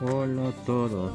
Hola a todos.